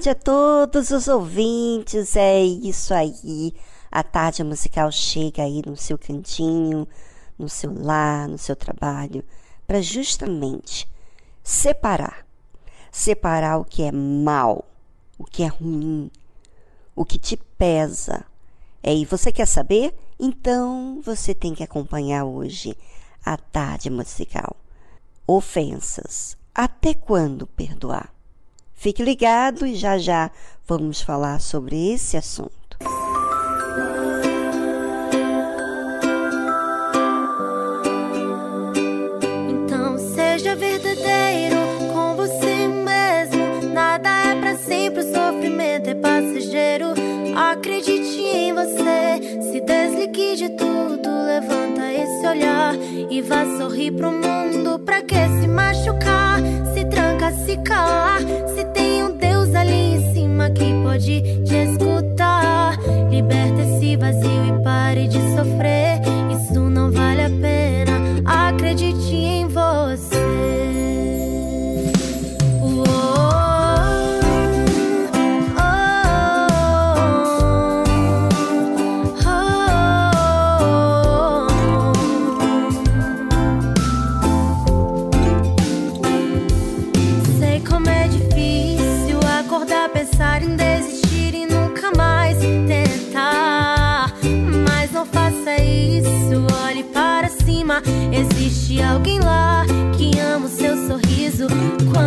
Tarde a todos os ouvintes. É isso aí. A tarde musical chega aí no seu cantinho, no seu lar, no seu trabalho, para justamente separar. Separar o que é mal, o que é ruim, o que te pesa. É, e você quer saber? Então você tem que acompanhar hoje a tarde musical. Ofensas. Até quando perdoar? Fique ligado e já já vamos falar sobre esse assunto. Então seja verdadeiro com você mesmo. Nada é para sempre, o sofrimento é passageiro. Acredite em você, se desligue de tudo, levanta esse olhar e vá sorrir pro mundo. Pra que se machucar? Se tranca, se calar. Se pode te escutar. Liberta esse vazio e pare de sofrer.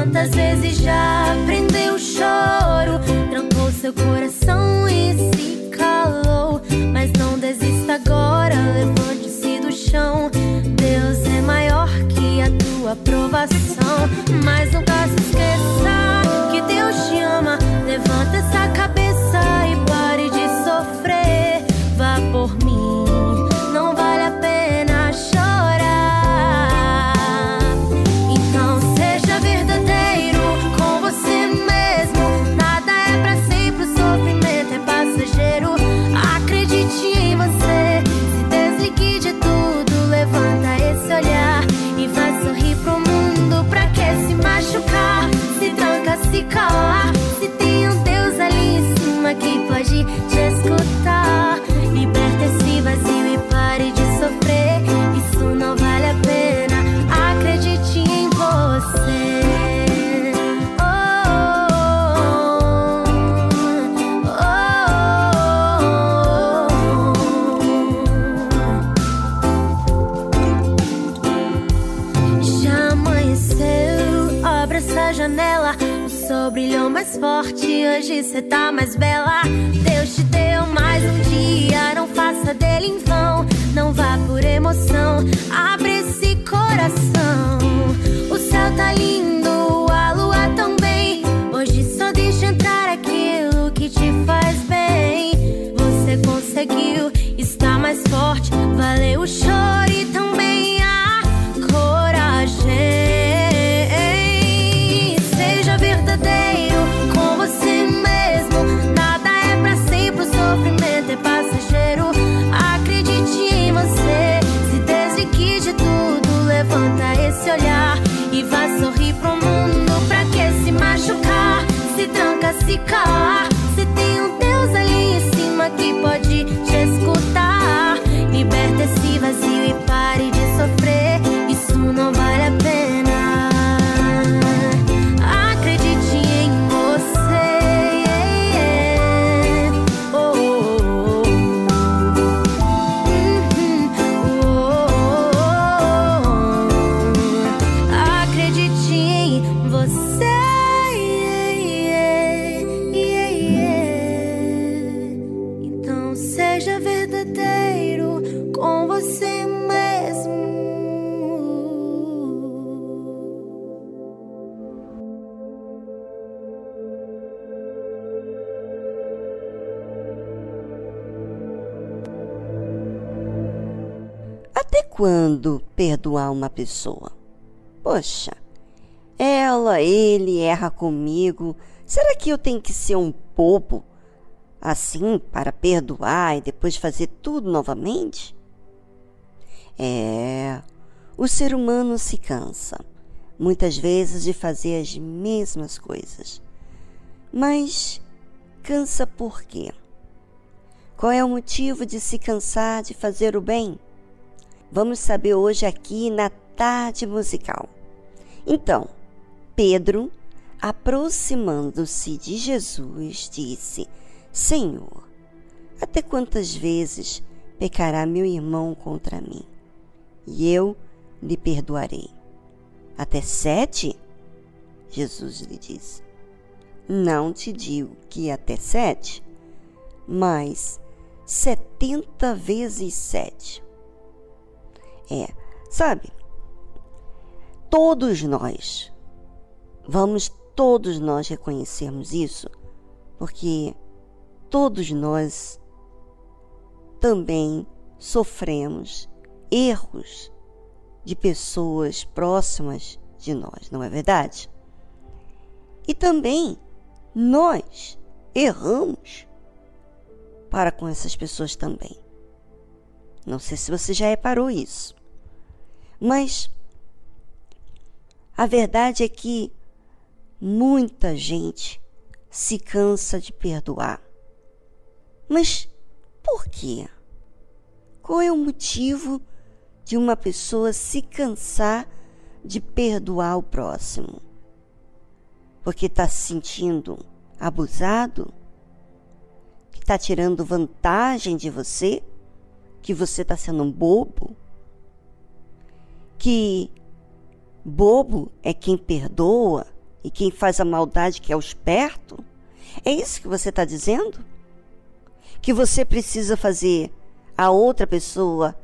Quantas vezes já prendeu o choro, trancou seu coração e se calou. Mas não desista agora, levante-se do chão. Deus é maior que a tua aprovação. Forte, hoje cê tá mais bela. E vá sorrir pro mundo. Pra que se machucar? Se tranca, se calar. Perdoar uma pessoa? Poxa, ela, ele erra comigo. Será que eu tenho que ser um bobo assim para perdoar e depois fazer tudo novamente? É, o ser humano se cansa, muitas vezes, de fazer as mesmas coisas. Mas cansa por quê? Qual é o motivo de se cansar de fazer o bem? Vamos saber hoje aqui na tarde musical. Então, Pedro, aproximando-se de Jesus, disse: Senhor, até quantas vezes pecará meu irmão contra mim? E eu lhe perdoarei. Até sete? Jesus lhe disse: Não te digo que até sete, mas setenta vezes sete. É, sabe? Todos nós, vamos todos nós reconhecermos isso, porque todos nós também sofremos erros de pessoas próximas de nós, não é verdade? E também nós erramos para com essas pessoas também. Não sei se você já reparou isso. Mas a verdade é que muita gente se cansa de perdoar. Mas por quê? Qual é o motivo de uma pessoa se cansar de perdoar o próximo? Porque está se sentindo abusado? Que está tirando vantagem de você? Que você está sendo um bobo? Que bobo é quem perdoa e quem faz a maldade que é o esperto? É isso que você está dizendo? Que você precisa fazer a outra pessoa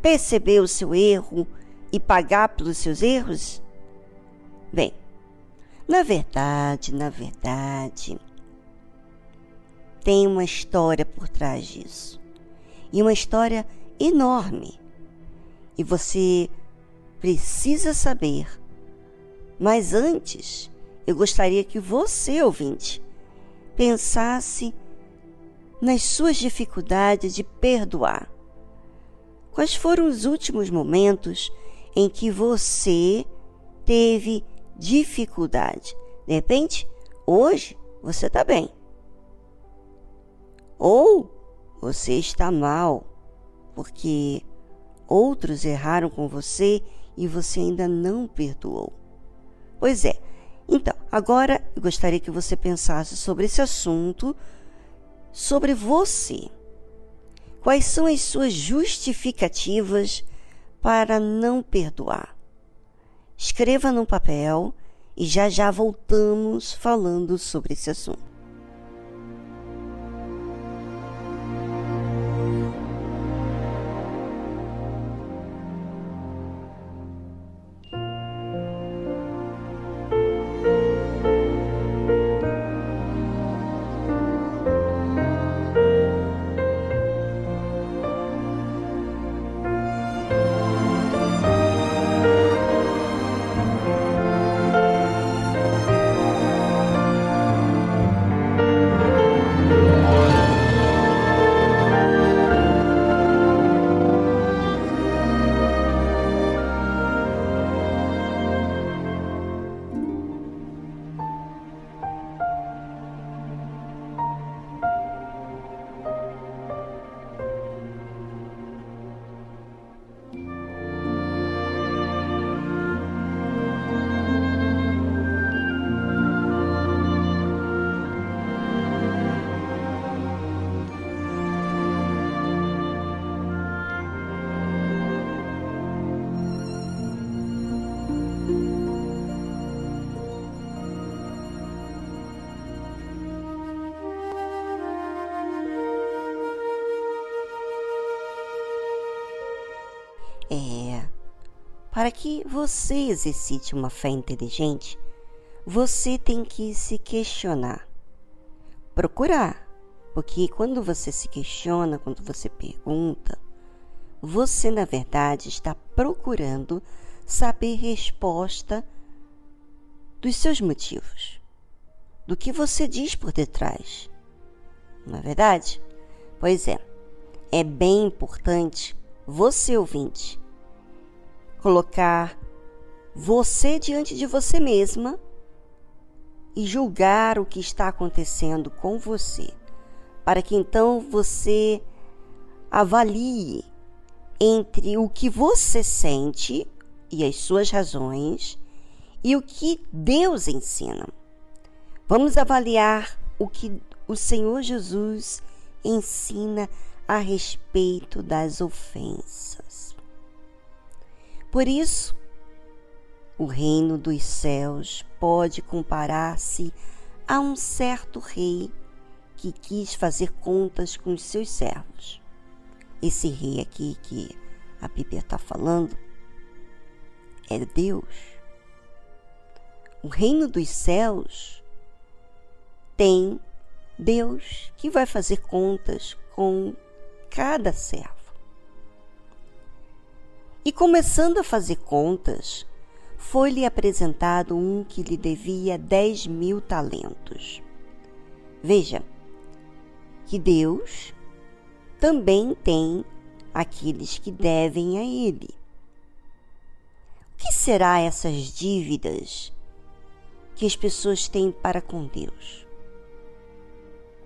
perceber o seu erro e pagar pelos seus erros? Bem, na verdade, na verdade, tem uma história por trás disso. E uma história enorme. E você precisa saber. Mas antes, eu gostaria que você, ouvinte, pensasse nas suas dificuldades de perdoar. Quais foram os últimos momentos em que você teve dificuldade? De repente, hoje você está bem. Ou você está mal, porque outros erraram com você e você ainda não perdoou. Pois é. Então, agora eu gostaria que você pensasse sobre esse assunto, sobre você. Quais são as suas justificativas para não perdoar? Escreva num papel e já já voltamos falando sobre esse assunto. Para que você exercite uma fé inteligente, você tem que se questionar. Procurar. Porque quando você se questiona, quando você pergunta, você na verdade está procurando saber resposta dos seus motivos, do que você diz por detrás. Não é verdade? Pois é, é bem importante você ouvinte colocar você diante de você mesma e julgar o que está acontecendo com você, para que então você avalie entre o que você sente e as suas razões e o que Deus ensina. Vamos avaliar o que o Senhor Jesus ensina a respeito das ofensas. Por isso, o reino dos céus pode comparar-se a um certo rei que quis fazer contas com os seus servos. Esse rei aqui que a Bíblia está falando é Deus. O reino dos céus tem Deus que vai fazer contas com cada servo. E começando a fazer contas, foi-lhe apresentado um que lhe devia dez mil talentos. Veja que Deus também tem aqueles que devem a Ele. O que será essas dívidas que as pessoas têm para com Deus?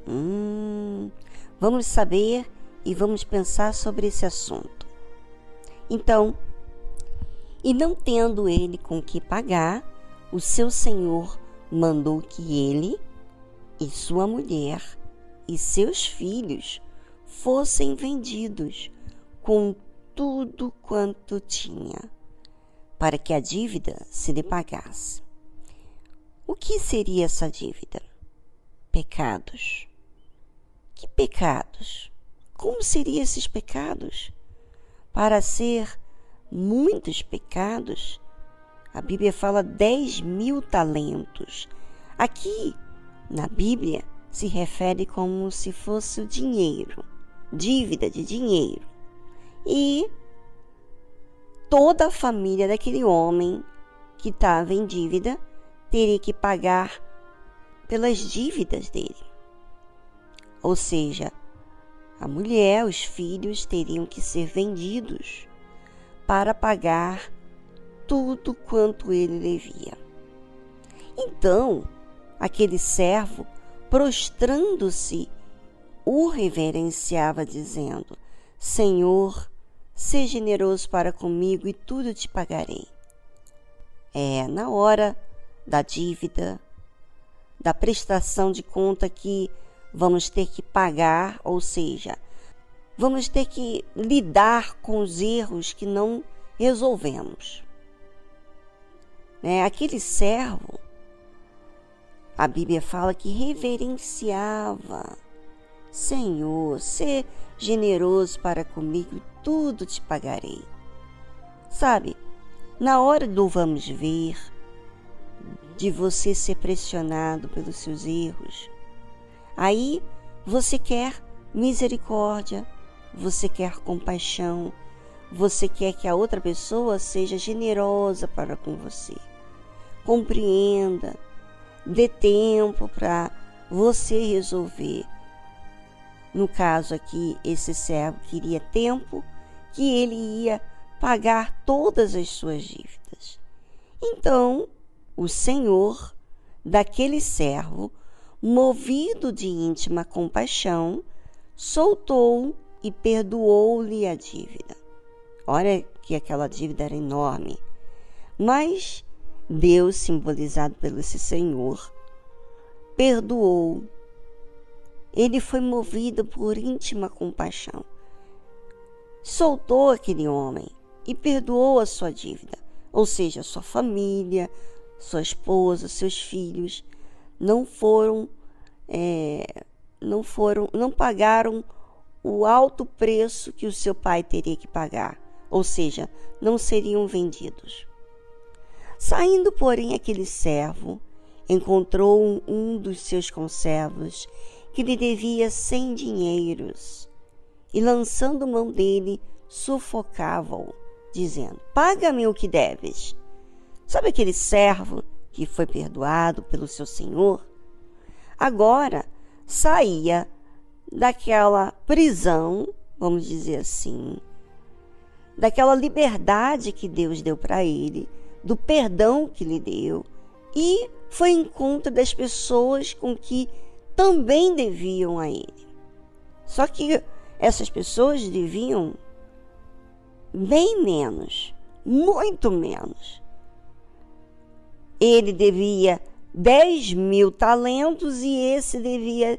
Hum, vamos saber e vamos pensar sobre esse assunto. Então, e não tendo ele com que pagar, o seu senhor mandou que ele e sua mulher e seus filhos fossem vendidos com tudo quanto tinha, para que a dívida se lhe pagasse. O que seria essa dívida? Pecados. Que pecados? Como seriam esses pecados? Para ser muitos pecados, a Bíblia fala 10 mil talentos. Aqui, na Bíblia, se refere como se fosse o dinheiro, dívida de dinheiro. E toda a família daquele homem que estava em dívida teria que pagar pelas dívidas dele. Ou seja, a mulher, os filhos teriam que ser vendidos para pagar tudo quanto ele devia. Então, aquele servo, prostrando-se, o reverenciava, dizendo: Senhor, seja generoso para comigo e tudo te pagarei. É na hora da dívida, da prestação de conta que vamos ter que pagar, ou seja, vamos ter que lidar com os erros que não resolvemos. né, aquele servo, a Bíblia fala que reverenciava. Senhor, ser generoso para comigo, tudo te pagarei. Sabe, na hora do vamos ver, de você ser pressionado pelos seus erros, aí você quer misericórdia, você quer compaixão, você quer que a outra pessoa seja generosa para com você. Compreenda, dê tempo para você resolver. No caso aqui, esse servo queria tempo que ele ia pagar todas as suas dívidas. Então, o Senhor daquele servo, movido de íntima compaixão, soltou e perdoou-lhe a dívida. Olha que aquela dívida era enorme. Mas Deus, simbolizado pelo esse Senhor, perdoou. Ele foi movido por íntima compaixão. Soltou aquele homem e perdoou a sua dívida, ou seja, sua família, sua esposa, seus filhos não foram, é, não foram, não pagaram o alto preço que o seu pai teria que pagar, ou seja, não seriam vendidos. Saindo, porém, aquele servo encontrou um dos seus conservos que lhe devia cem dinheiros e, lançando mão dele, sufocava-o, dizendo: Paga-me o que deves. Sabe aquele servo que foi perdoado pelo seu senhor? Agora saía daquela prisão, vamos dizer assim, daquela liberdade que Deus deu para ele, do perdão que lhe deu, e foi em encontro das pessoas com que também deviam a ele. Só que essas pessoas deviam bem menos, muito menos. Ele devia 10 mil talentos e esse devia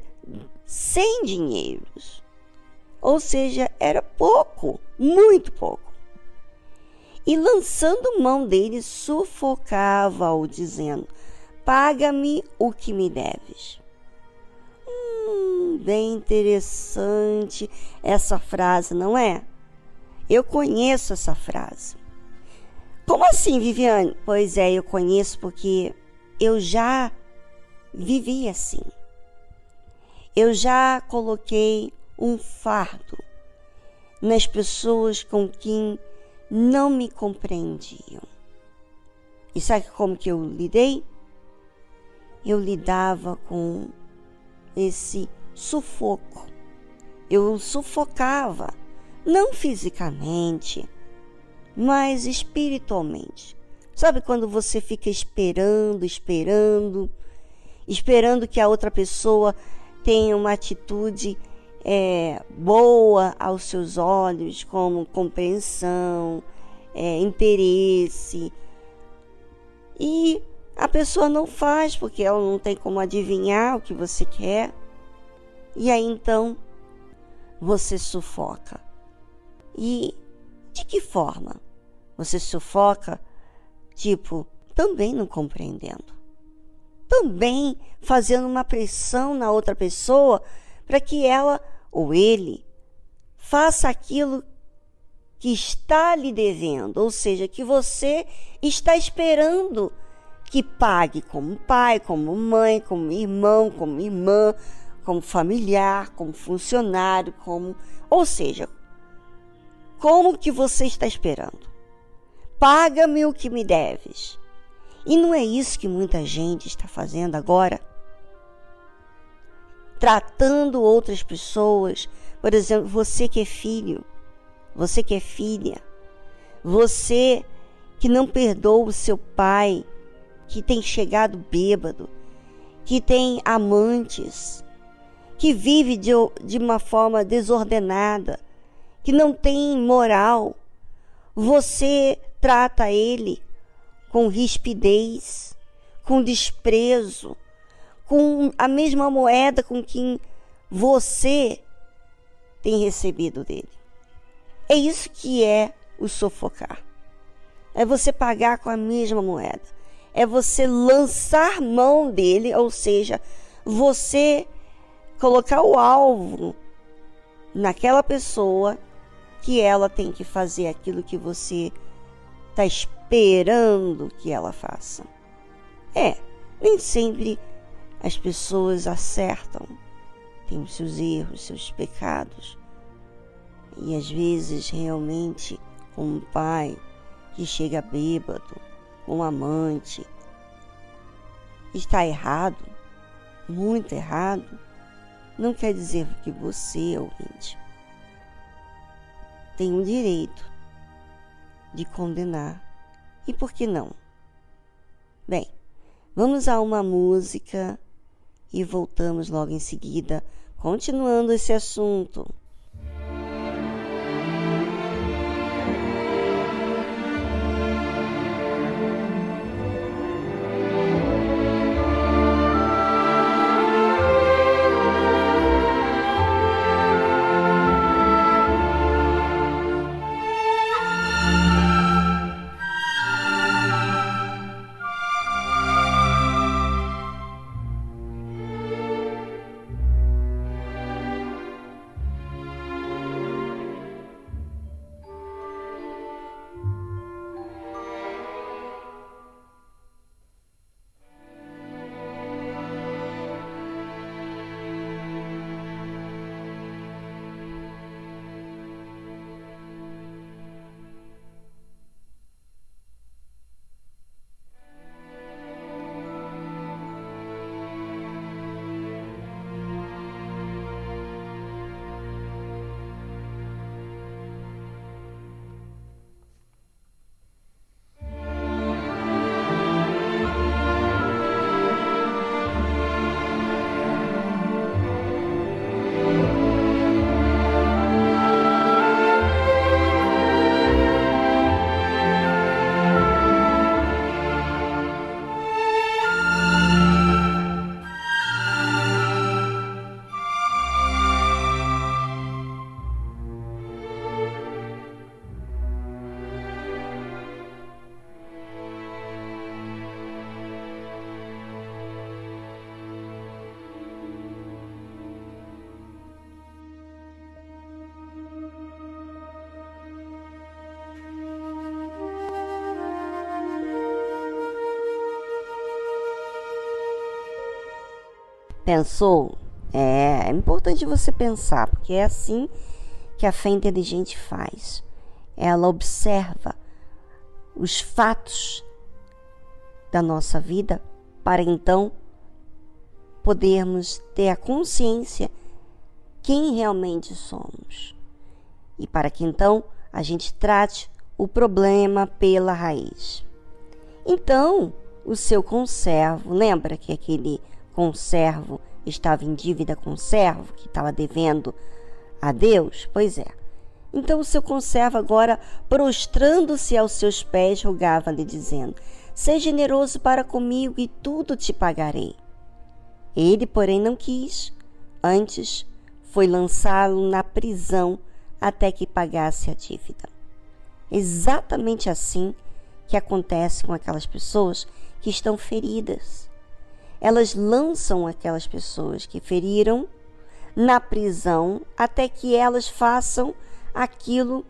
sem dinheiros. Ou seja, era pouco, muito pouco. E lançando mão dele, sufocava-o, dizendo: Paga-me o que me deves. Hum, bem interessante essa frase, não é? Eu conheço essa frase. Como assim, Viviane? Pois é, eu conheço porque eu já vivi assim eu já coloquei um fardo nas pessoas com quem não me compreendiam. E sabe como que eu lidei? Eu lidava com esse sufoco. Eu sufocava, não fisicamente, mas espiritualmente. Sabe quando você fica esperando, esperando, esperando que a outra pessoa tenha uma atitude é, boa aos seus olhos, como compreensão, é, interesse. E a pessoa não faz porque ela não tem como adivinhar o que você quer. E aí então você sufoca. E de que forma? Você sufoca, tipo, também não compreendendo também fazendo uma pressão na outra pessoa para que ela ou ele faça aquilo que está lhe devendo, ou seja, que você está esperando que pague como pai, como mãe, como irmão, como irmã, como familiar, como funcionário, como, ou seja, como que você está esperando? Paga-me o que me deves. E não é isso que muita gente está fazendo agora? Tratando outras pessoas, por exemplo, você que é filho, você que é filha, você que não perdoa o seu pai, que tem chegado bêbado, que tem amantes, que vive de, de uma forma desordenada, que não tem moral, você trata ele com rispidez, com desprezo, com a mesma moeda com que você tem recebido dele. É isso que é o sufocar. É você pagar com a mesma moeda. é você lançar mão dele, ou seja, você colocar o alvo naquela pessoa que ela tem que fazer aquilo que você está esperando que ela faça. É, nem sempre as pessoas acertam, têm os seus erros, seus pecados. E às vezes realmente um pai que chega bêbado, um amante, está errado, muito errado, não quer dizer que você, ouvinte, tem o direito de condenar. E por que não? Bem, vamos a uma música e voltamos logo em seguida, continuando esse assunto. Pensou? É, é importante você pensar, porque é assim que a fé inteligente faz. Ela observa os fatos da nossa vida para então podermos ter a consciência quem realmente somos. E para que então a gente trate o problema pela raiz. Então, o seu conservo, lembra que aquele conservo estava em dívida com o servo, que estava devendo a Deus? Pois é. Então o seu conservo, agora, prostrando-se aos seus pés, rogava-lhe, dizendo: Seja generoso para comigo e tudo te pagarei. Ele, porém, não quis. Antes, foi lançá-lo na prisão até que pagasse a dívida. Exatamente assim que acontece com aquelas pessoas que estão feridas elas lançam aquelas pessoas que feriram na prisão até que elas façam aquilo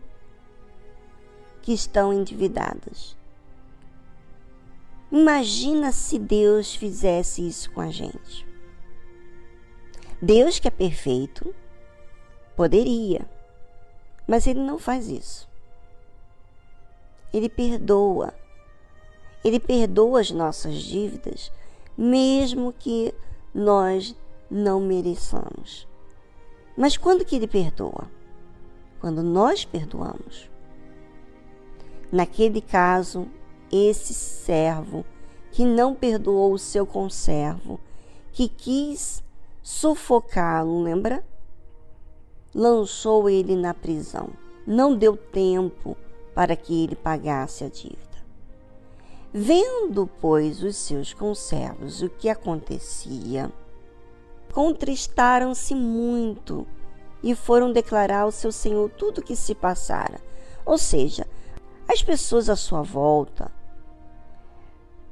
que estão endividadas. Imagina se Deus fizesse isso com a gente. Deus, que é perfeito, poderia, mas Ele não faz isso. Ele perdoa. Ele perdoa as nossas dívidas mesmo que nós não mereçamos. Mas quando que ele perdoa? Quando nós perdoamos. Naquele caso, esse servo que não perdoou o seu conservo, que quis sufocá-lo, lembra? Lançou ele na prisão. Não deu tempo para que ele pagasse a dívida. Vendo, pois, os seus conservos o que acontecia, contristaram-se muito e foram declarar ao seu senhor tudo o que se passara. Ou seja, as pessoas à sua volta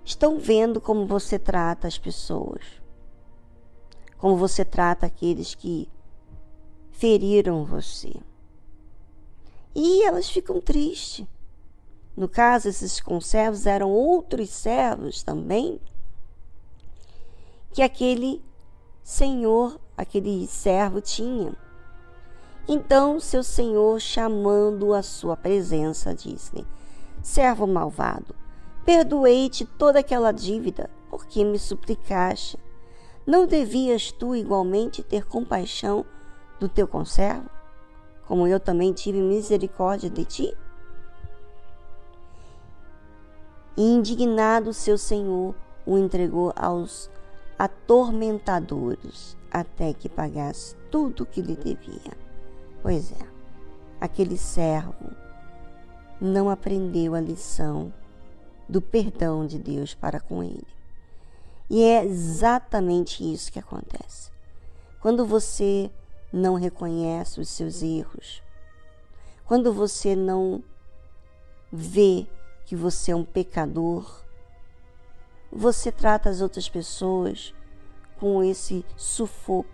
estão vendo como você trata as pessoas, como você trata aqueles que feriram você. E elas ficam tristes. No caso, esses conservos eram outros servos também que aquele senhor, aquele servo tinha. Então seu senhor, chamando a sua presença, disse-lhe: Servo malvado, perdoei-te toda aquela dívida, porque me suplicaste. Não devias tu igualmente ter compaixão do teu conservo, como eu também tive misericórdia de ti? E indignado seu senhor o entregou aos atormentadores até que pagasse tudo o que lhe devia. Pois é, aquele servo não aprendeu a lição do perdão de Deus para com ele. E é exatamente isso que acontece. Quando você não reconhece os seus erros, quando você não vê que você é um pecador, você trata as outras pessoas com esse sufoco.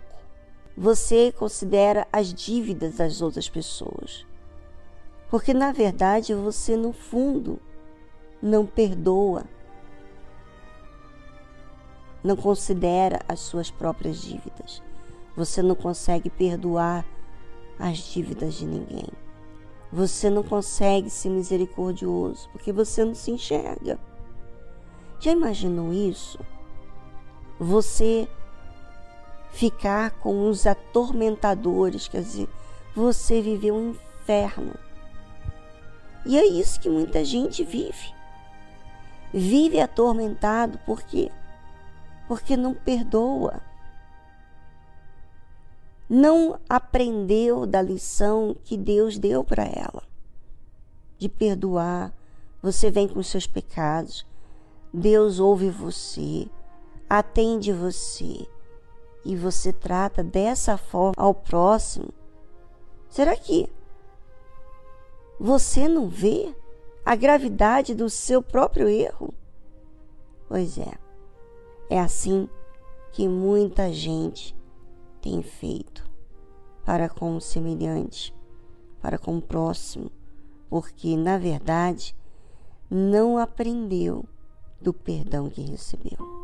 Você considera as dívidas das outras pessoas. Porque na verdade você, no fundo, não perdoa, não considera as suas próprias dívidas. Você não consegue perdoar as dívidas de ninguém. Você não consegue ser misericordioso porque você não se enxerga. Já imaginou isso? Você ficar com os atormentadores, quer dizer, você viveu um inferno. E é isso que muita gente vive. Vive atormentado por quê? Porque não perdoa. Não aprendeu da lição que Deus deu para ela de perdoar. Você vem com seus pecados, Deus ouve você, atende você e você trata dessa forma ao próximo, será que você não vê a gravidade do seu próprio erro? Pois é, é assim que muita gente tem feito para com o semelhante, para com o próximo, porque na verdade não aprendeu do perdão que recebeu.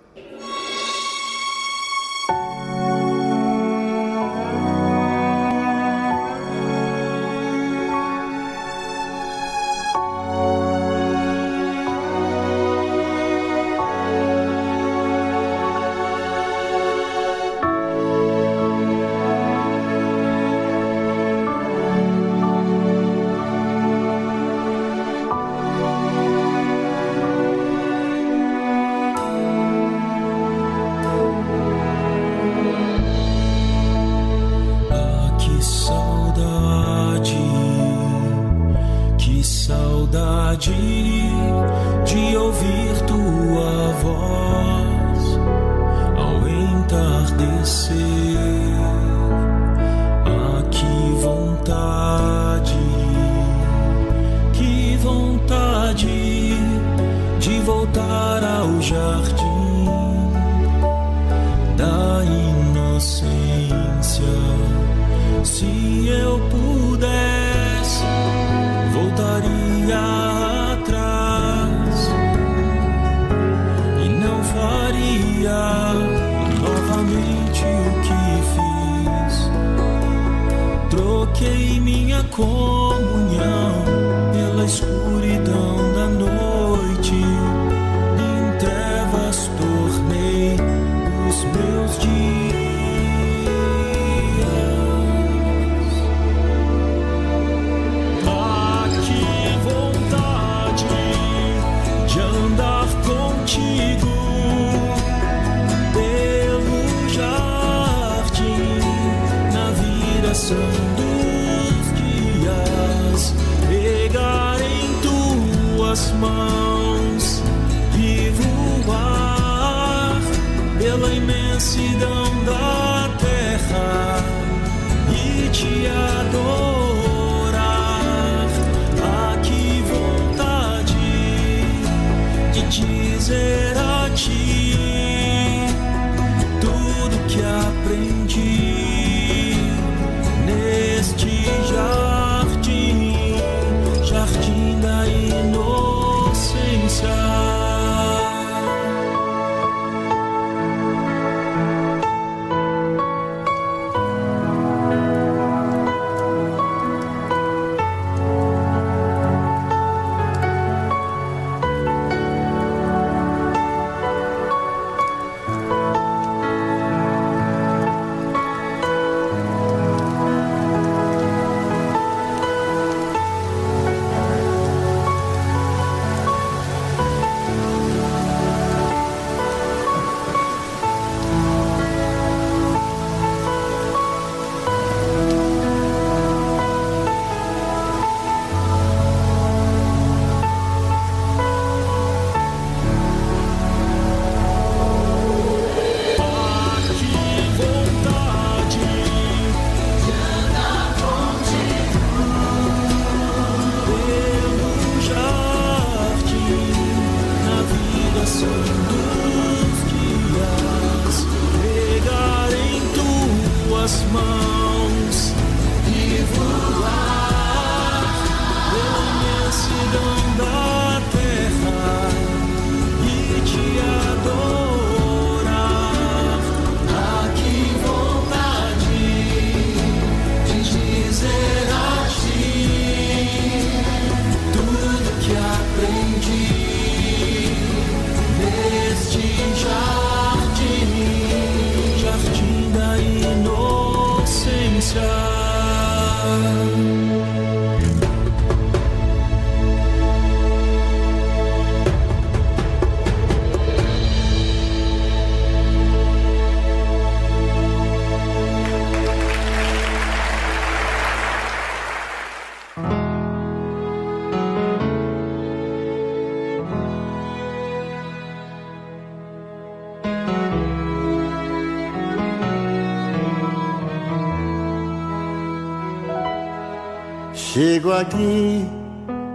chego aqui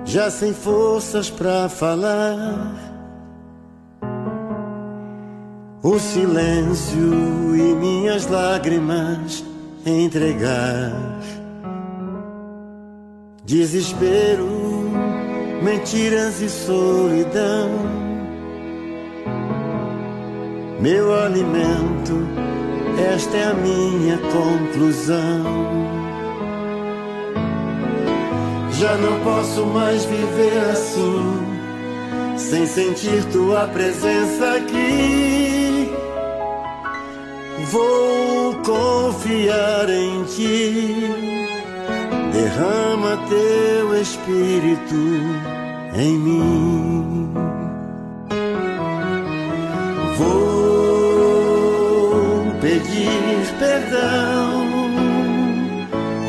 já sem forças para falar. O silêncio e minhas lágrimas entregar. Desespero, mentiras e solidão. Meu alimento, esta é a minha conclusão. Já não posso mais viver assim, sem sentir tua presença aqui. Vou confiar em ti. Derrama teu espírito em mim. Vou pedir perdão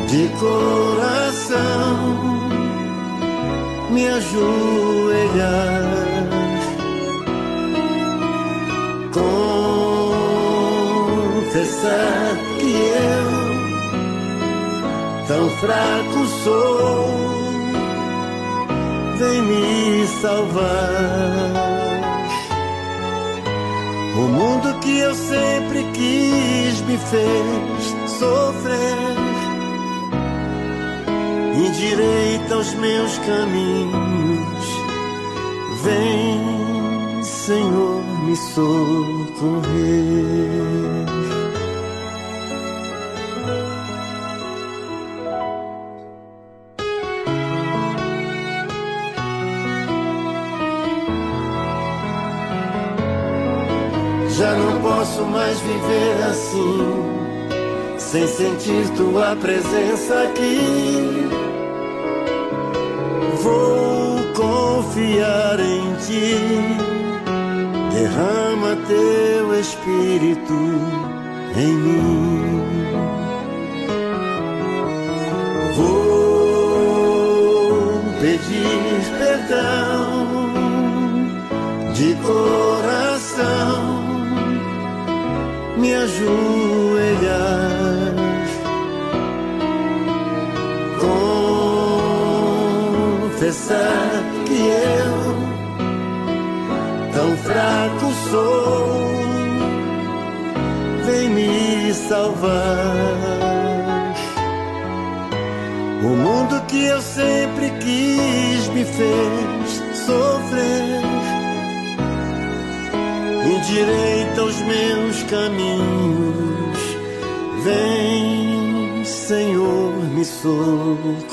de coração me ajoelhar. Confessar que eu tão fraco sou, vem me salvar. O mundo que eu sempre quis me fez sofrer. Endireita os meus caminhos. Vem, Senhor, me socorrer. Já não posso mais viver assim, sem sentir tua presença aqui. Vou confiar em ti, derrama teu espírito em mim. Vou pedir perdão de coração me ajoelhar. Confessar que eu tão fraco sou, vem me salvar. O mundo que eu sempre quis me fez sofrer endireita os meus caminhos. Vem, Senhor, me socorrer.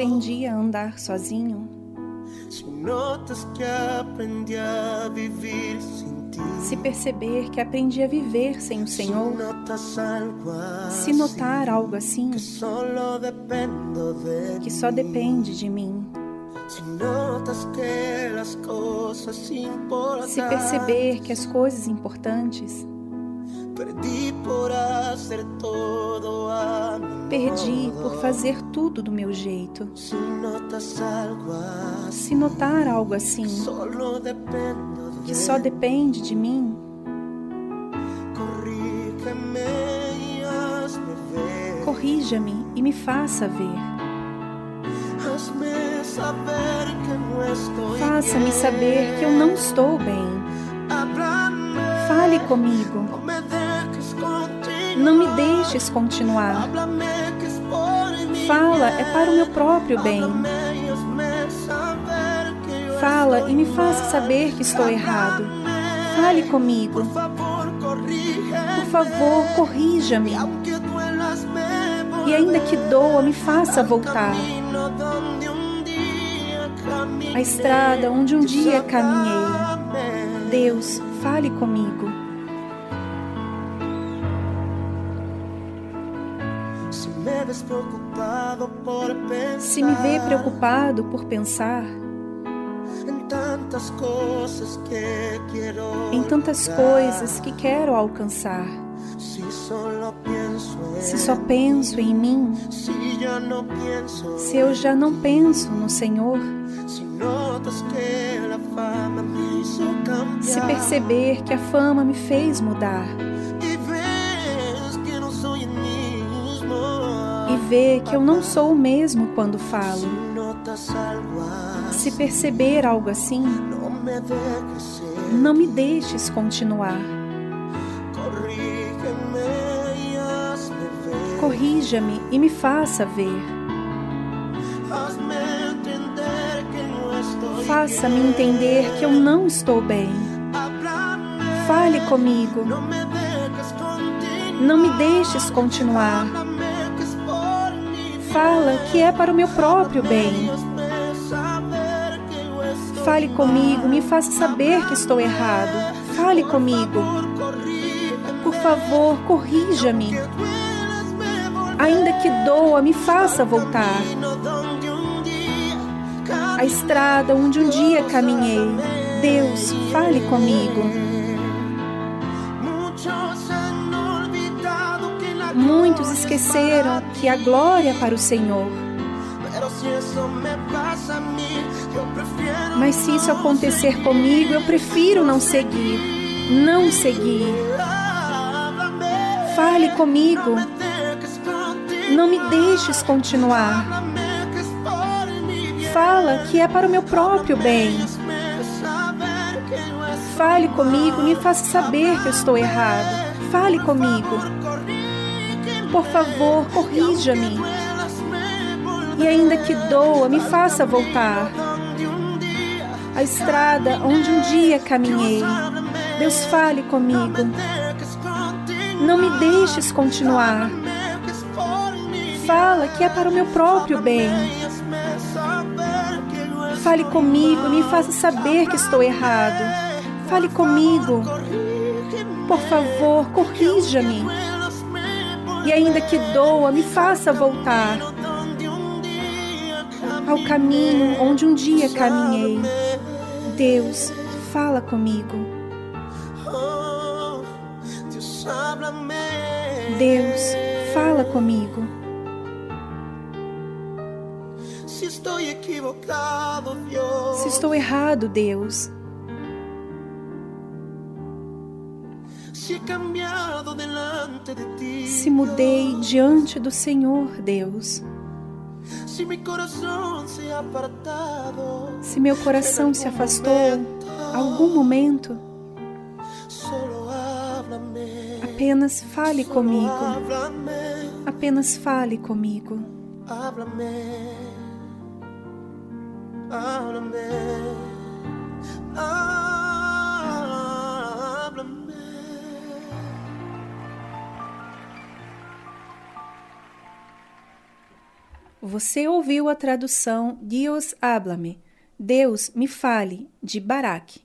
Aprendi a andar sozinho, Si notas que aprendí a vivir sin ti. se perceber que aprendi a viver sem o Senhor, se notar algo assim que só depende de mim, se perceber que as coisas importantes perdí por hacer todo a perdi por fazer tudo do meu jeito, se notar algo assim que só depende de mim, corrija-me e me faça ver. Faça-me saber que eu não estou bem. Fale comigo. Não me deixes continuar. Fala, é para o meu próprio bem. Fala e me faça saber que estou errado. Fale comigo. Por favor, corrija-me. E ainda que doa, me faça voltar. A estrada onde um dia caminhei. Deus, fale comigo. Se me vê preocupado por pensar em tantas coisas que quero alcançar, se só penso em mim, se eu já não penso no Senhor, se perceber que a fama me fez mudar ver que eu não sou o mesmo quando falo, se perceber algo assim, não me deixes continuar. Corrija-me e me faça ver. Faça-me entender que eu não estou bem. Fale comigo. Não me deixes continuar. Fala que é para o meu próprio bem. Fale comigo, me faça saber que estou errado. Fale comigo. Por favor, corrija-me. Ainda que doa, me faça voltar. A estrada onde um dia caminhei. Deus, fale comigo. Muitos esqueceram que a glória é para o Senhor. Mas se isso acontecer comigo, eu prefiro não seguir. Não seguir. Fale comigo. Não me deixes continuar. Fala que é para o meu próprio bem. Fale comigo, me faça saber que eu estou errado. Fale comigo. Por favor, corrija-me. E ainda que doa, me faça voltar. A estrada onde um dia caminhei. Deus fale comigo. Não me deixes continuar. Fala que é para o meu próprio bem. Fale comigo, me faça saber que estou errado. Fale comigo. Por favor, corrija-me. E ainda que doa, me faça voltar ao caminho onde um dia caminhei. Deus, fala comigo. Deus, fala comigo. Se estou equivocado, Deus. Se estou errado, Deus. Se he Se mudei diante do Senhor, Deus. Se meu coração se afastou algum momento, apenas fale comigo. Apenas fale comigo. Háblame. Háblame. Você ouviu a tradução Dios háblame, Deus me fale, de Barak.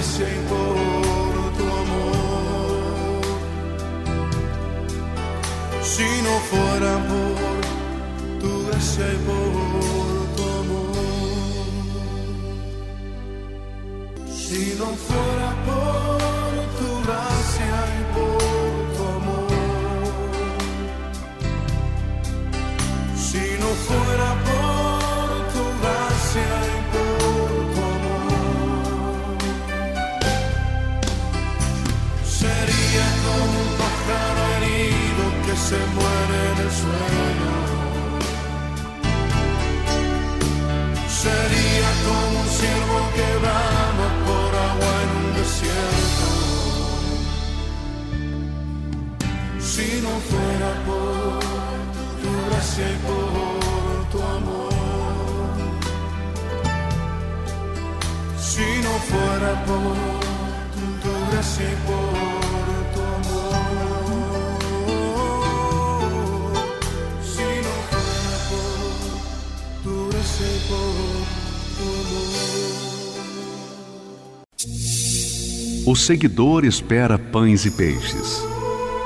merecem por o teu amor. Si no fuera por tu deseo por tu amor. Si no fuera no fuera por tu gracia tu amor. Si no fuera por tu gracia tu amor. Si no fuera por tu gracia tu amor. O seguidor espera pães e peixes.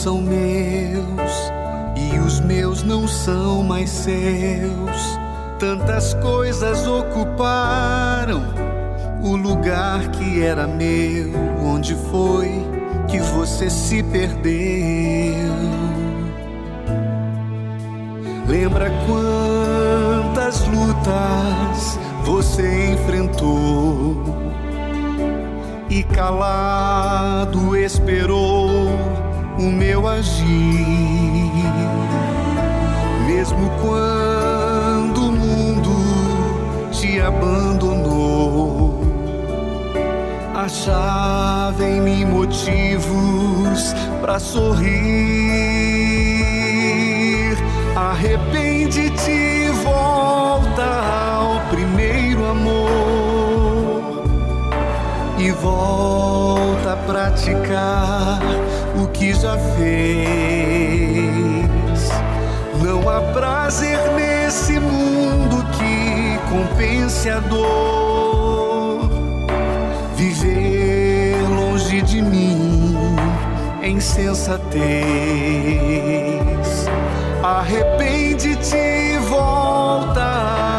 São meus e os meus não são mais seus. Tantas coisas ocuparam o lugar que era meu. Onde foi que você se perdeu? Lembra quantas lutas você enfrentou e calado o meu agir, mesmo quando o mundo te abandonou. Achava em mim motivos para sorrir. Arrepende-te, volta ao primeiro amor e volta a praticar que já fez. Não há prazer nesse mundo que compense a dor. Viver longe de mim em sensatez. Arrepende-te e volta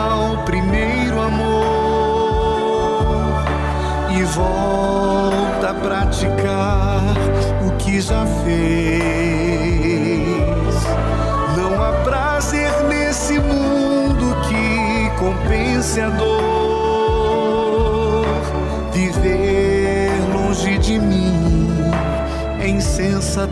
ao primeiro amor e volta a praticar que já fez. Não há prazer nesse mundo que compense a dor. Viver longe de mim em sensatez.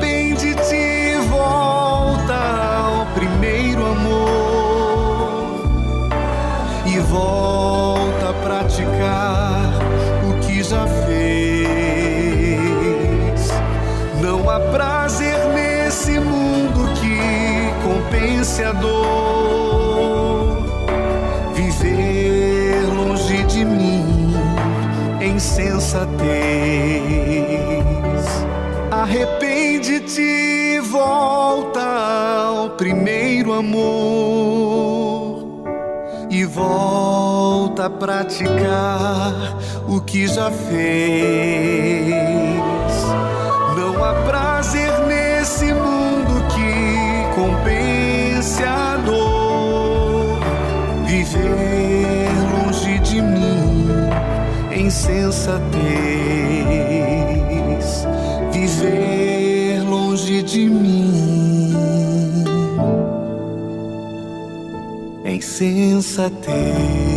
compense a dor. Viver longe de mim em sensatez. Arrepende-te volta ao primeiro amor e volta a praticar o que já fez. Sensatez. Viver longe de mim em sensatez.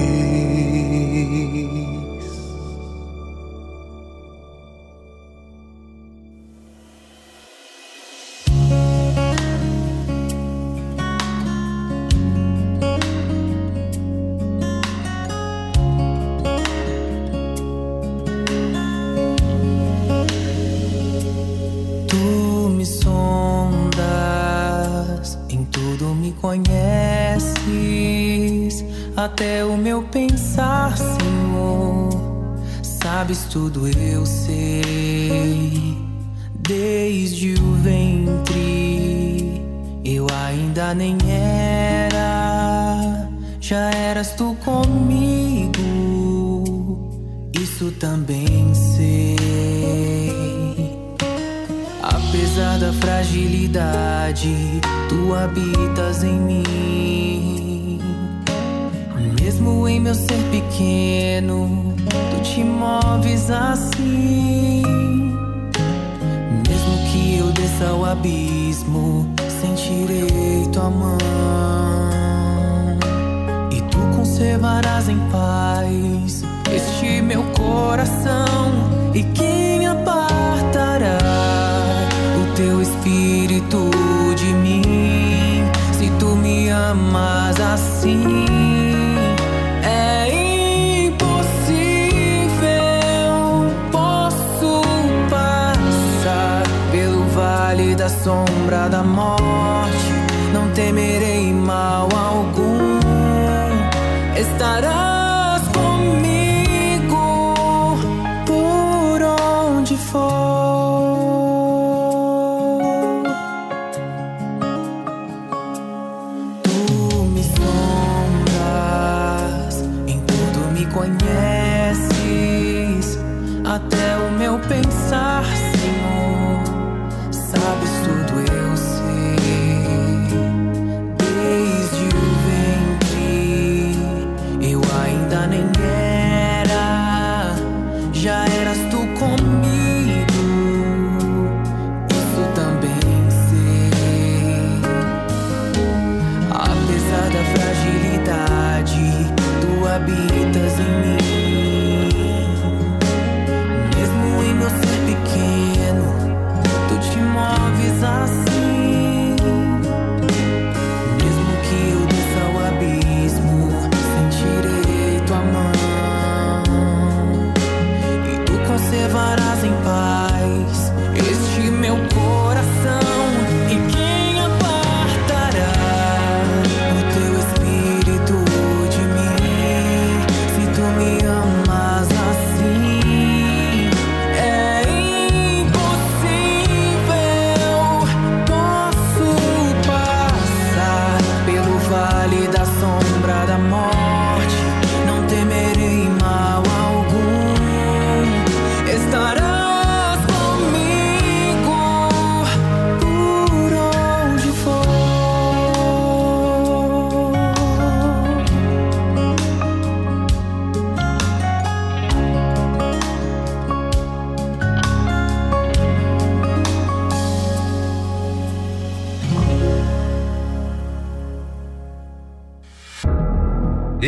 Tudo, eu sei. Desde o ventre, eu ainda nem era, já eras tu comigo. Isso também sei. Apesar da fragilidade, tu habitas abismo, sentirei tua mão. E tu conservarás em paz este meu coração. Sombra da morte, não temerei mal algum.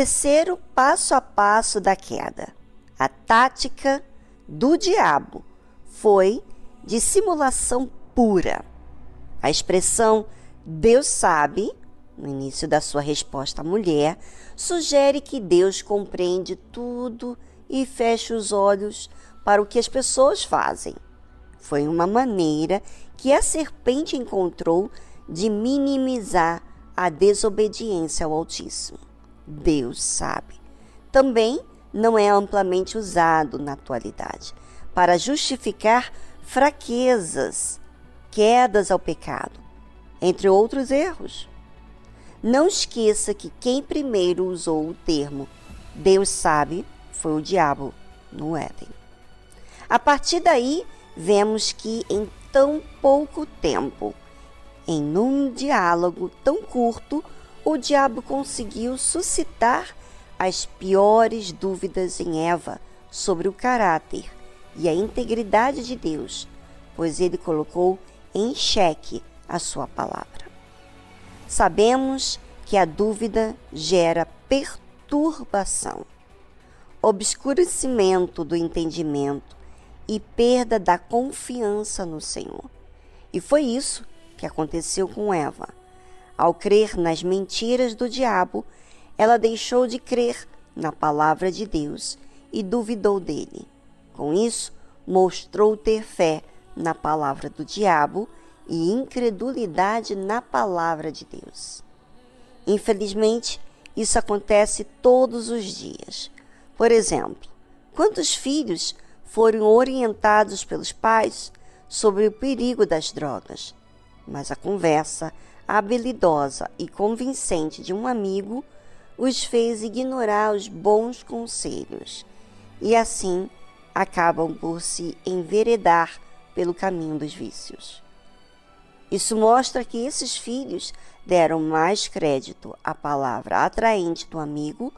Terceiro passo a passo da queda, a tática do diabo, foi de simulação pura. A expressão Deus sabe, no início da sua resposta à mulher, sugere que Deus compreende tudo e fecha os olhos para o que as pessoas fazem. Foi uma maneira que a serpente encontrou de minimizar a desobediência ao Altíssimo. Deus sabe. Também não é amplamente usado na atualidade para justificar fraquezas, quedas ao pecado, entre outros erros. Não esqueça que quem primeiro usou o termo Deus sabe foi o diabo no Éden. A partir daí, vemos que em tão pouco tempo, em um diálogo tão curto, o diabo conseguiu suscitar as piores dúvidas em Eva sobre o caráter e a integridade de Deus, pois ele colocou em xeque a sua palavra. Sabemos que a dúvida gera perturbação, obscurecimento do entendimento e perda da confiança no Senhor. E foi isso que aconteceu com Eva. Ao crer nas mentiras do diabo, ela deixou de crer na palavra de Deus e duvidou dele. Com isso, mostrou ter fé na palavra do diabo e incredulidade na palavra de Deus. Infelizmente, Isso acontece todos os dias. Por exemplo, quantos filhos foram orientados pelos pais sobre o perigo das drogas? Mas a conversa habilidosa e convincente de um amigo os fez ignorar os bons conselhos e assim acabam por se enveredar pelo caminho dos vícios. Isso mostra que esses filhos deram mais crédito à palavra atraente do amigo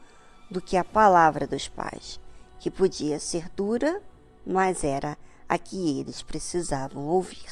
do que à palavra dos pais, que podia ser dura, mas era a que eles precisavam ouvir.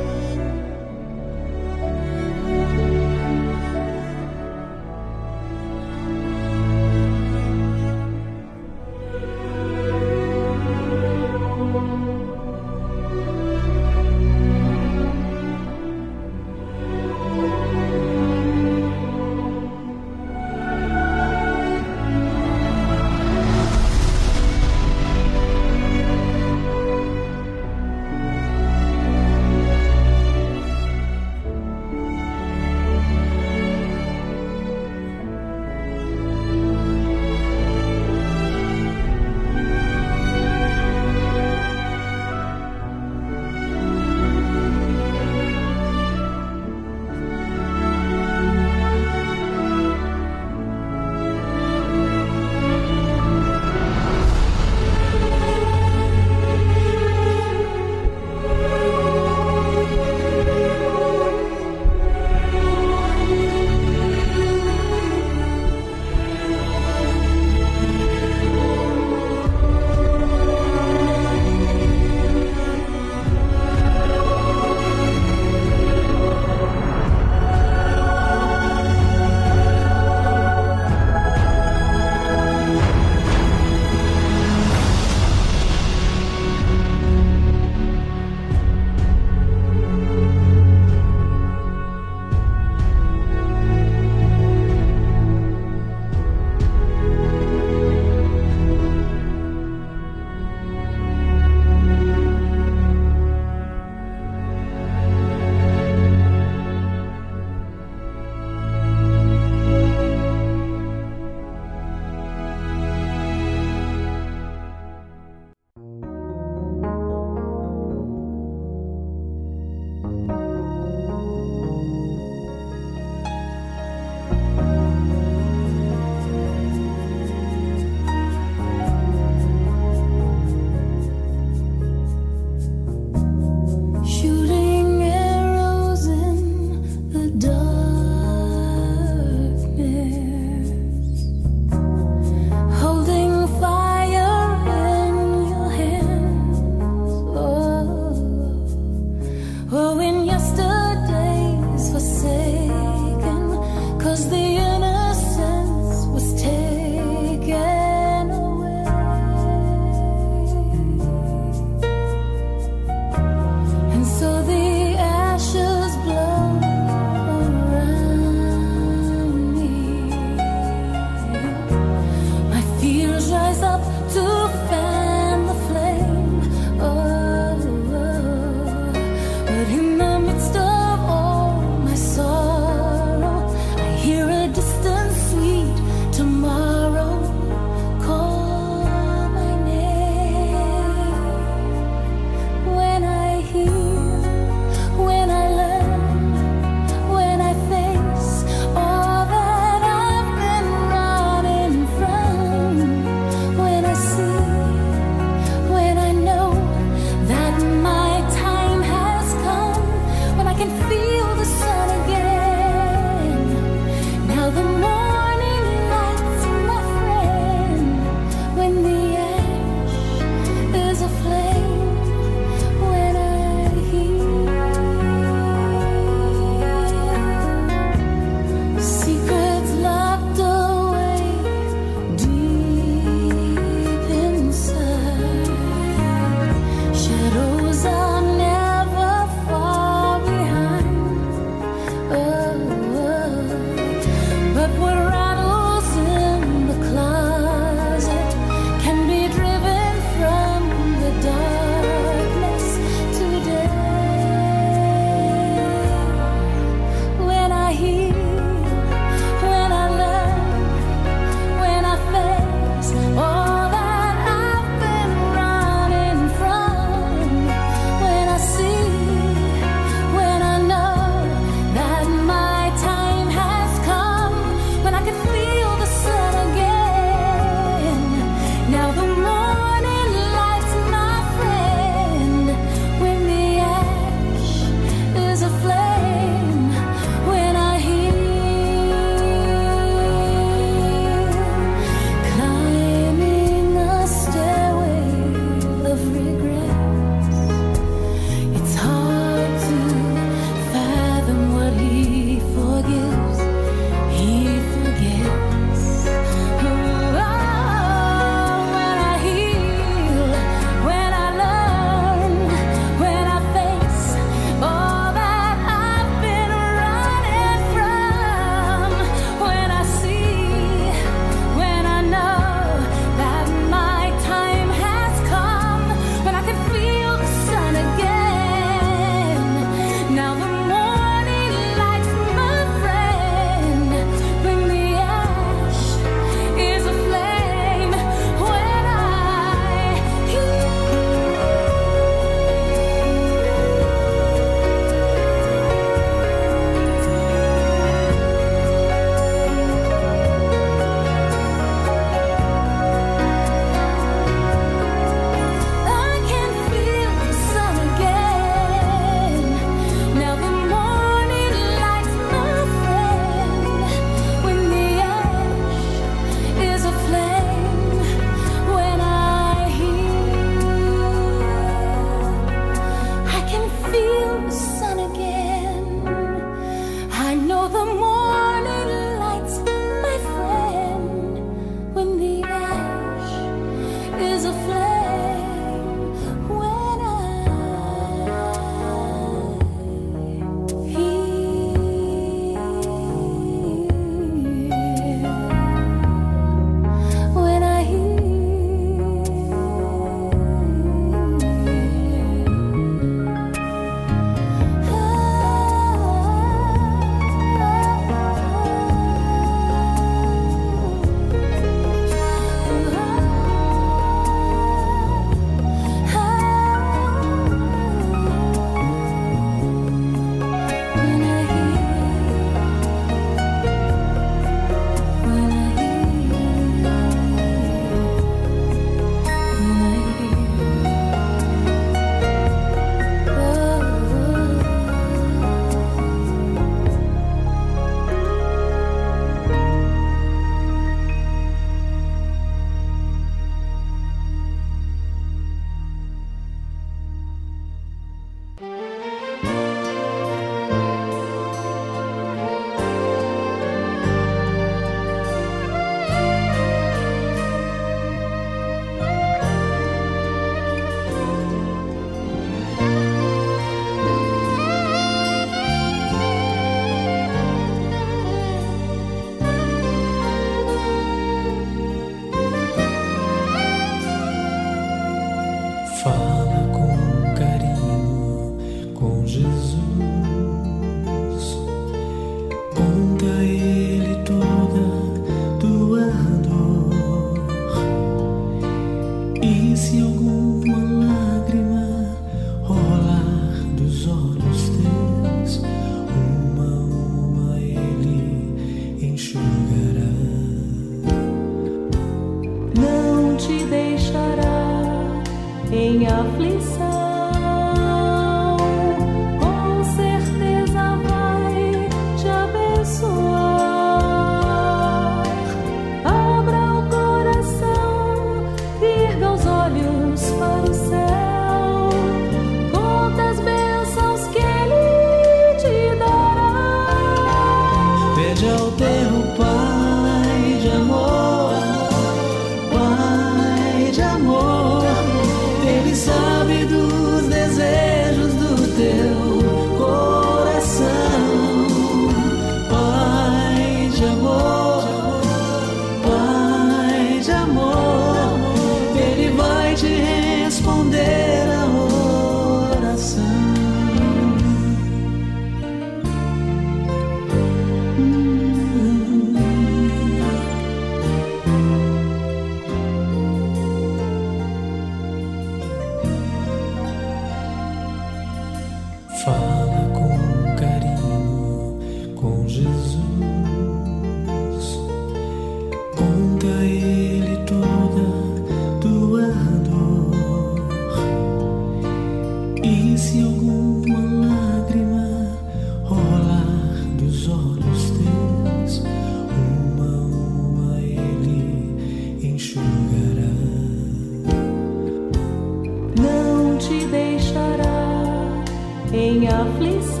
Please.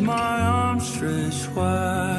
my arms stretched wide.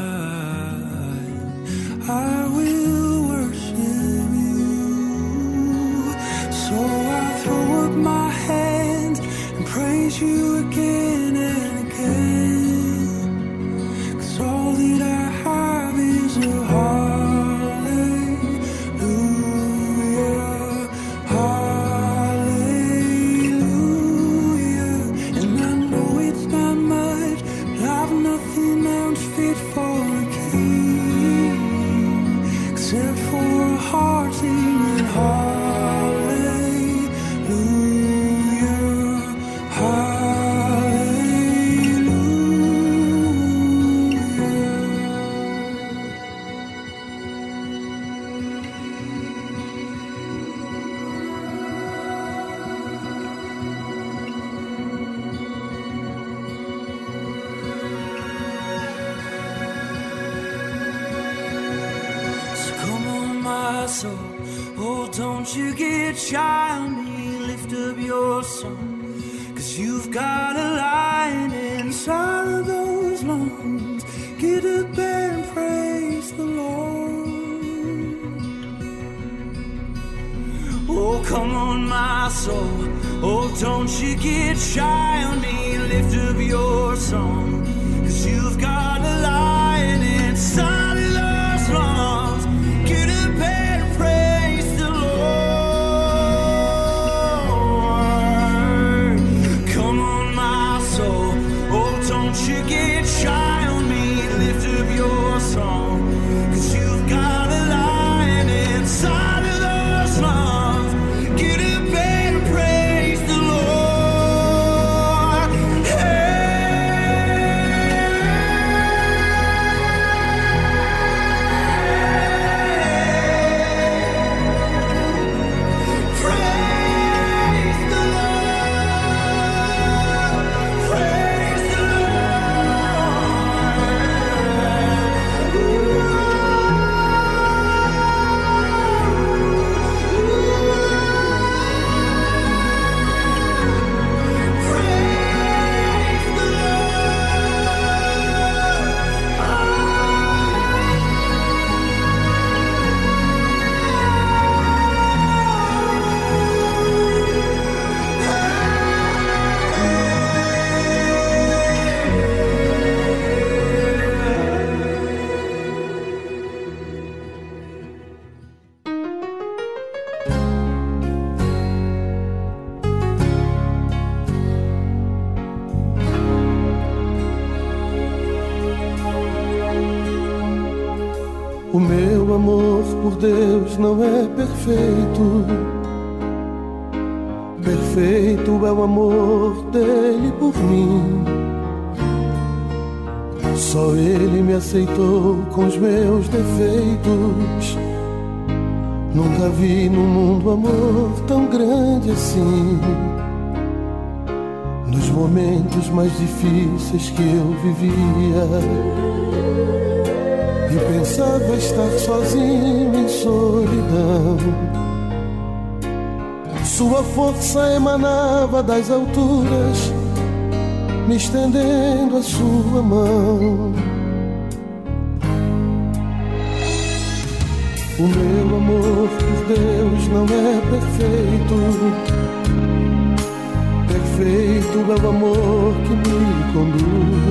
por Deus não é perfeito. Perfeito é o amor dele por mim. Só ele me aceitou com os meus defeitos. Nunca vi no mundo amor tão grande assim. Nos momentos mais difíceis que eu vivia e pensava estar sozinho em solidão. Sua força emanava das alturas, me estendendo a sua mão. O meu amor por Deus não é perfeito. Perfeito é o amor que me conduz.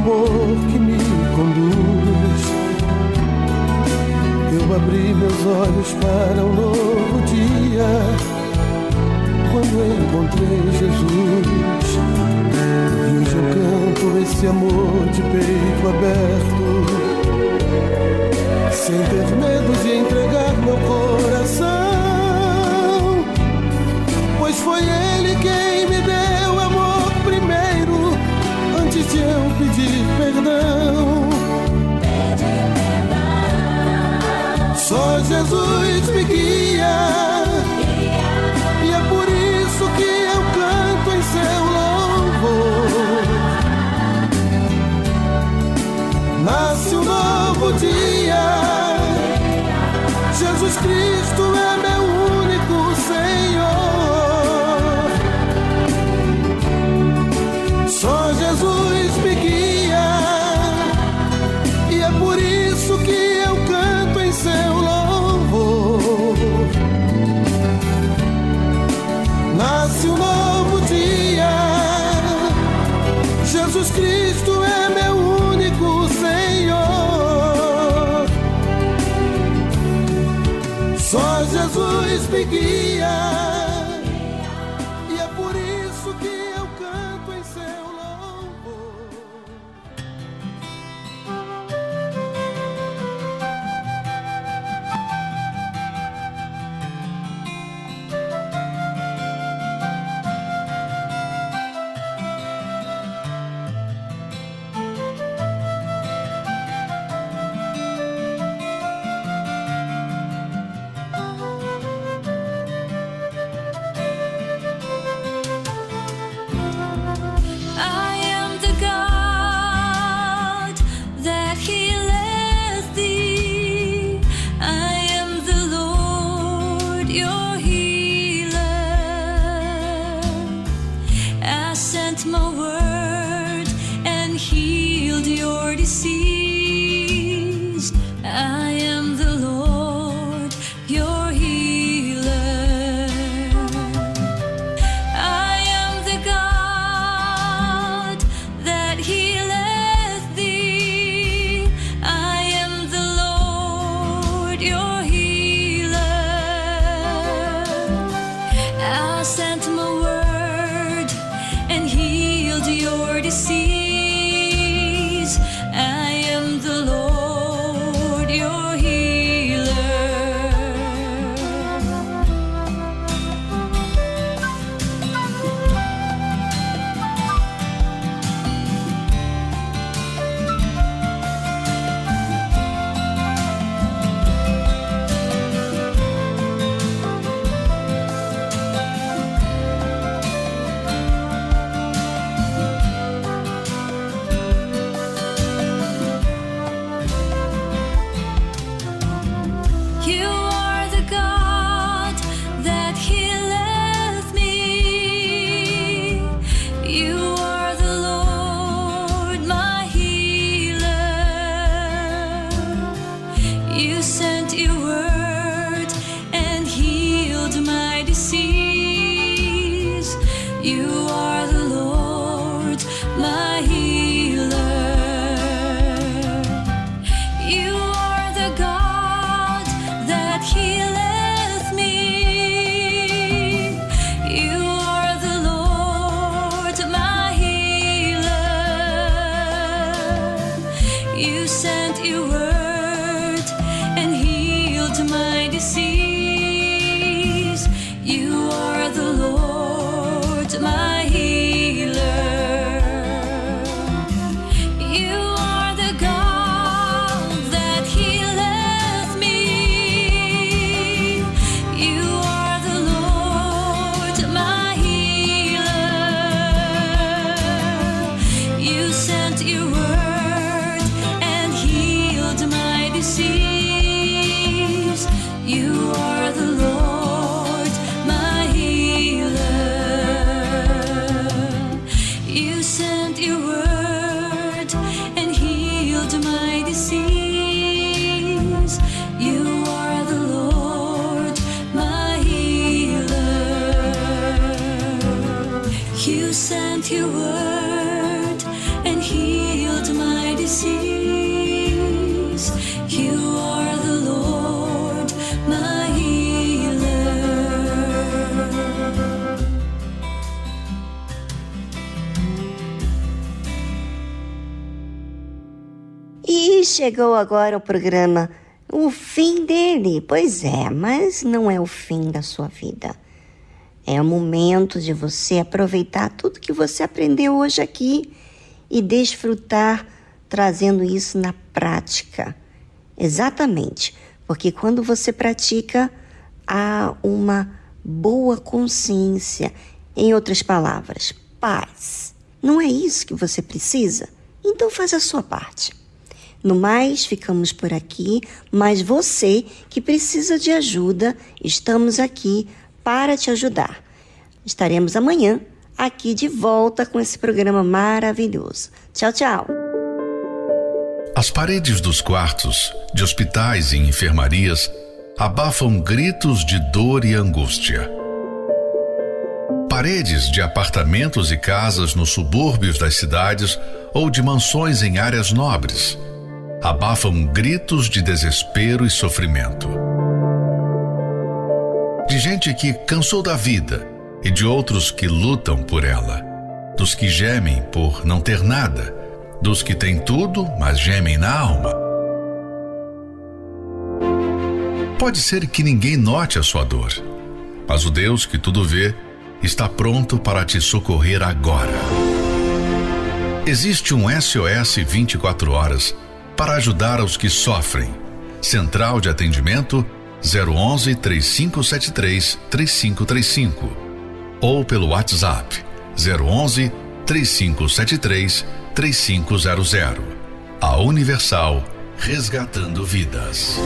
Amor que me conduz. Eu abri meus olhos para um novo dia quando encontrei Jesus. E hoje eu canto esse amor de peito aberto sem ter medo de entregar meu coração, pois foi Ele quem me deu de eu pedir perdão. Só Jesus me guia, You sent your word. Chegou agora o programa, o fim dele. Pois é, mas não é o fim da sua vida. É o momento de você aproveitar tudo que você aprendeu hoje aqui e desfrutar trazendo isso na prática. Exatamente, porque quando você pratica, há uma boa consciência. Em outras palavras, paz. Não é isso que você precisa? Então faz a sua parte. No mais, ficamos por aqui, mas você que precisa de ajuda, estamos aqui para te ajudar. Estaremos amanhã aqui de volta com esse programa maravilhoso. Tchau, tchau. As paredes dos quartos, de hospitais e enfermarias abafam gritos de dor e angústia. Paredes de apartamentos e casas nos subúrbios das cidades ou de mansões em áreas nobres abafam gritos de desespero e sofrimento. De gente que cansou da vida e de outros que lutam por ela, dos que gemem por não ter nada, dos que têm tudo, mas gemem na alma. Pode ser que ninguém note a sua dor, mas o Deus que tudo vê está pronto para te socorrer agora. Existe um SOS 24 horas para ajudar os que sofrem. Central de atendimento 011 3573 3535 ou pelo WhatsApp 011 3573 3500. A Universal resgatando vidas.